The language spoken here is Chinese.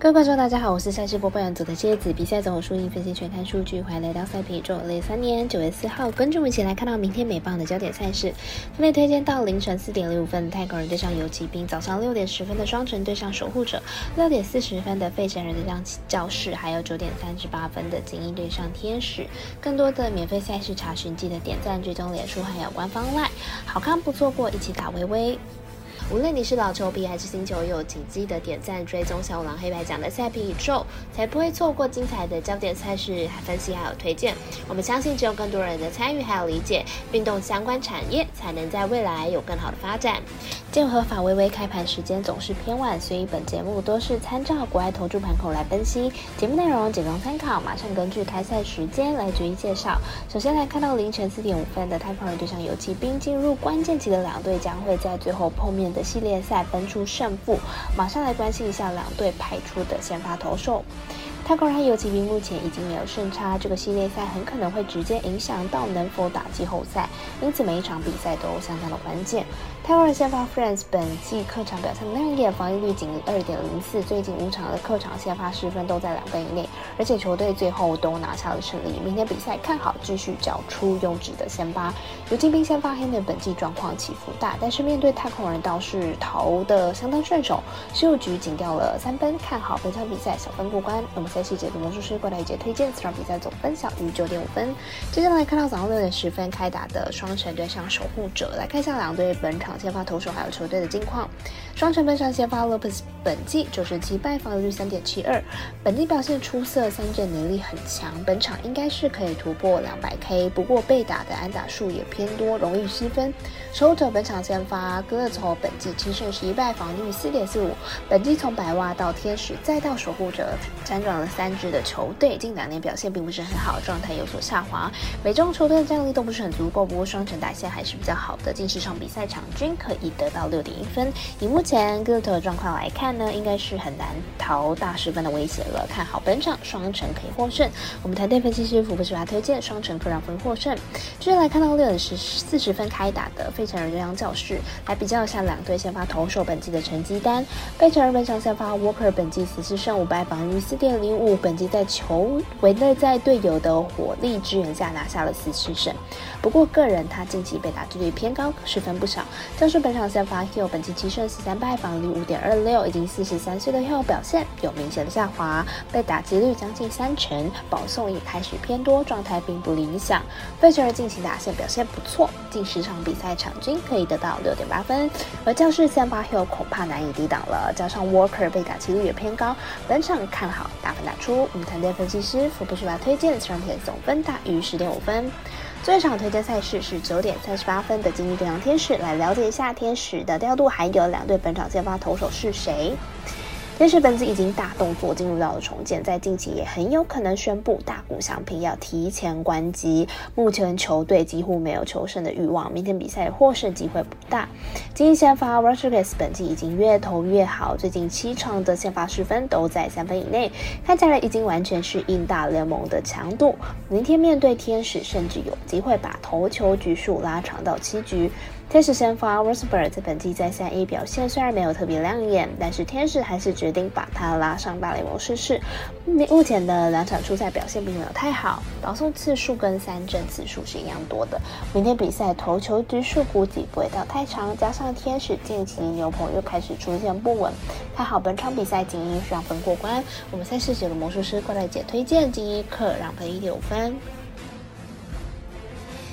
各位观众，大家好，我是赛事播报员组的蝎子。比赛总有输赢分析全看数据，欢迎来到赛皮宇宙。二三年九月四号，跟着我们一起来看到明天美棒的焦点赛事。分别推荐到凌晨四点零五分，泰国人对上游骑兵；早上六点十分的双城对上守护者；六点四十分的费城人对上教室；还有九点三十八分的精英对上天使。更多的免费赛事查询，记得点赞、追踪脸书还有官方 LINE，好看不错过，一起打微微。无论你是老球迷还是新球友，请记得点赞、追踪小五郎黑白奖的赛评宇宙，才不会错过精彩的焦点赛事分析还有推荐。我们相信，只有更多人的参与还有理解，运动相关产业才能在未来有更好的发展。鉴合法微微开盘时间总是偏晚，所以本节目都是参照国外投注盘口来分析。节目内容仅供参考，马上根据开赛时间来逐一介绍。首先来看到凌晨四点五分的太空人对上游骑兵，进入关键期的两队将会在最后碰面的。系列赛分出胜负，马上来关心一下两队派出的先发投手。泰国人和游骑兵目前已经没有胜差，这个系列赛很可能会直接影响到能否打季后赛，因此每一场比赛都相当的关键。泰国人先发 Friends 本季客场表现亮眼，防御率仅二点零四，最近五场的客场先发失分都在两分以内，而且球队最后都拿下了胜利。明天比赛看好继续缴出优质的先发。游骑兵先发黑的本季状况起伏大，但是面对太空人倒是逃的相当顺手，十五局仅掉了三分，看好本场比赛小分过关。那么赛细节的魔术师过来一节推荐，此场比赛总分小于九点五分。接下来看到早上六点十分开打的双城对上守护者，来看一下两队本场。先发投手还有球队的近况。双城本场先发 Lopez 本季九十七败，防率三点七二，本季表现出色，三振能力很强，本场应该是可以突破两百 K。不过被打的安打数也偏多，容易失分。守护者本场先发戈勒从本季七胜十一败，防率四点四五，本季从白袜到天使再到守护者，辗转了三支的球队，近两年表现并不是很好，状态有所下滑。每中球队的战力都不是很足够，不过双城打线还是比较好的，近十场比赛场均。可以得到六点一分。以目前哥特的状况来看呢，应该是很难逃大十分的威胁了。看好本场双城可以获胜。我们团队分析师福布斯巴推荐双城可让分获胜。接下来看到六点十四十分开打的费城人对上教室，来比较一下两队先发投手本季的成绩单。费城人本场先发 Walker 本季十四胜五败，防御四点零五，本季在球维内在队友的火力支援下拿下了四次胜。不过个人他近期被打击率偏高，失分不少。教是本场先发 Hill 本季七胜十三败，防率五点二六，已经四十三岁的 Hill 表现有明显的下滑，被打击率将近三成，保送也开始偏多，状态并不理想。费城人近期打线表现不错，近十场比赛场均可以得到六点八分，而教室先发 Hill 恐怕难以抵挡了，加上 Walker 被打击率也偏高，本场看好打分打出。我们团队分析师福布斯巴推荐双铁总分大于十点五分。最后一场推荐赛事是九点三十八分的金鹰对上天使，来了解一下天使的调度，还有两队本场先发投手是谁。天使本子已经大动作进入到了重建，在近期也很有可能宣布大股相平要提前关机。目前球队几乎没有求胜的欲望，明天比赛获胜机会不大。今天先发 Rodriguez 本季已经越投越好，最近七场的先发失分都在三分以内，看起来已经完全适应大联盟的强度。明天面对天使，甚至有机会把投球局数拉长到七局。天使先发 r o s b e r 在本季在三一表现虽然没有特别亮眼，但是天使还是决定把他拉上大联盟试试。目前的两场初赛表现并没有太好，保送次数跟三振次数是一样多的。明天比赛投球局数估计不会到太长，加上天使近期牛棚又开始出现不稳，看好本场比赛精英让分过关。我们赛事解的魔术师过来姐推荐精英课让分一点五分。